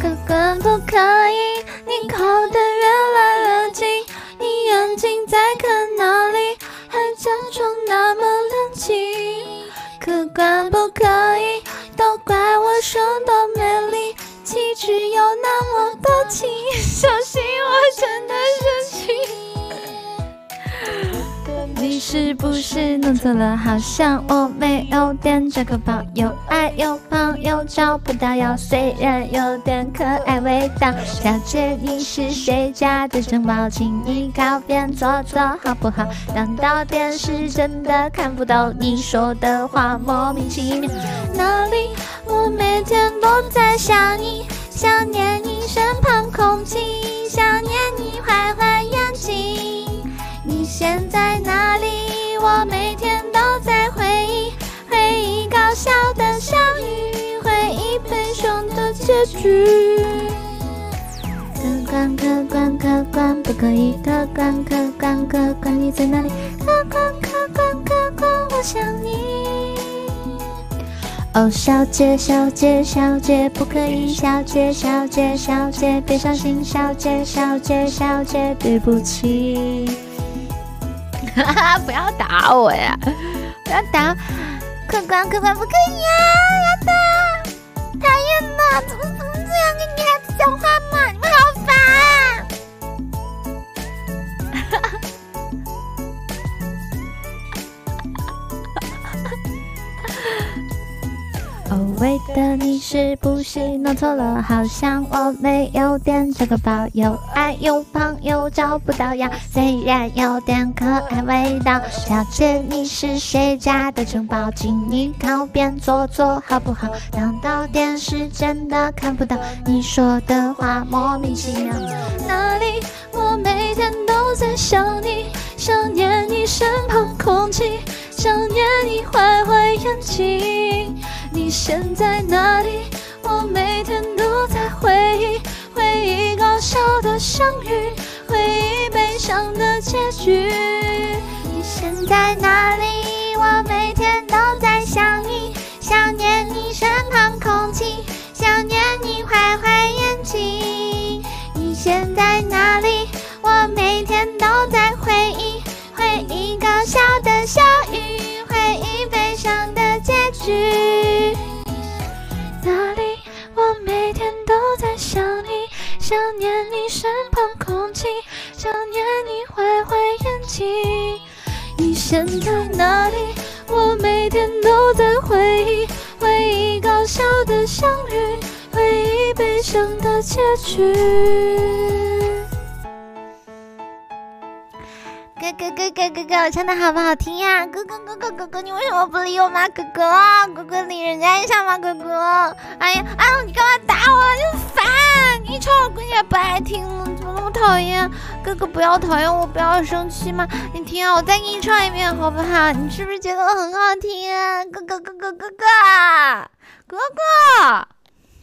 可可不可以？你靠得越来越近，你眼睛在看哪里？还假装那么冷静。可可不可以？都怪我说的美丽，气质有那么多情，小心我真的生气。你是不是弄错了？好像我没有点这个朋友，爱有朋友找不到药，虽然有点可爱味道。小姐，你是谁家的珍宝？请你靠边坐坐好不好？难道电视真的看不到你说的话？莫名其妙，哪里？我每天都在想你，想念你身旁空气，想念你坏坏眼睛。你现在哪里？我每天都在回忆，回忆搞笑的相遇，回忆悲伤的结局。客官客官客官不可以，客官客官客官你在哪里？哦，小姐小姐小姐不可以，小姐小姐小姐别伤心，小姐小姐小姐对不起。哈哈，不要打我呀！不要打，客官客官不可以呀！要打，讨厌吗，哦，喂的你是不是弄错了？好像我没有点这个包，有爱有胖又找不到呀，虽然有点可爱味道。小姐，你是谁家的城堡？请你靠边坐坐好不好？难道电视真的看不到你说的话？莫名其妙，哪里？我每天都在想你，想念你身旁空气，想念你坏坏眼睛。你现在哪里？我每天都在回忆，回忆搞笑的相遇，回忆悲伤的结局。你现在哪里？我每天都在想你，想念你身旁空气，想念你坏坏眼睛。你现在哪里？我每天都在想念你身旁空气，想念你坏坏眼睛。你现在哪里？我每天都在回忆，回忆搞笑的相遇，回忆悲伤的结局。哥哥哥哥哥哥，我唱的好不好听呀？哥哥哥哥哥哥，你为什么不理我吗？哥哥，哥哥理人家一下吗？哥哥，哎呀，哎呦，你干嘛打我？不爱听，怎么那么讨厌？哥哥不要讨厌我，不要生气嘛。你听啊，我再给你唱一遍好不好？你是不是觉得我很好听啊？哥哥哥哥哥哥，哥哥。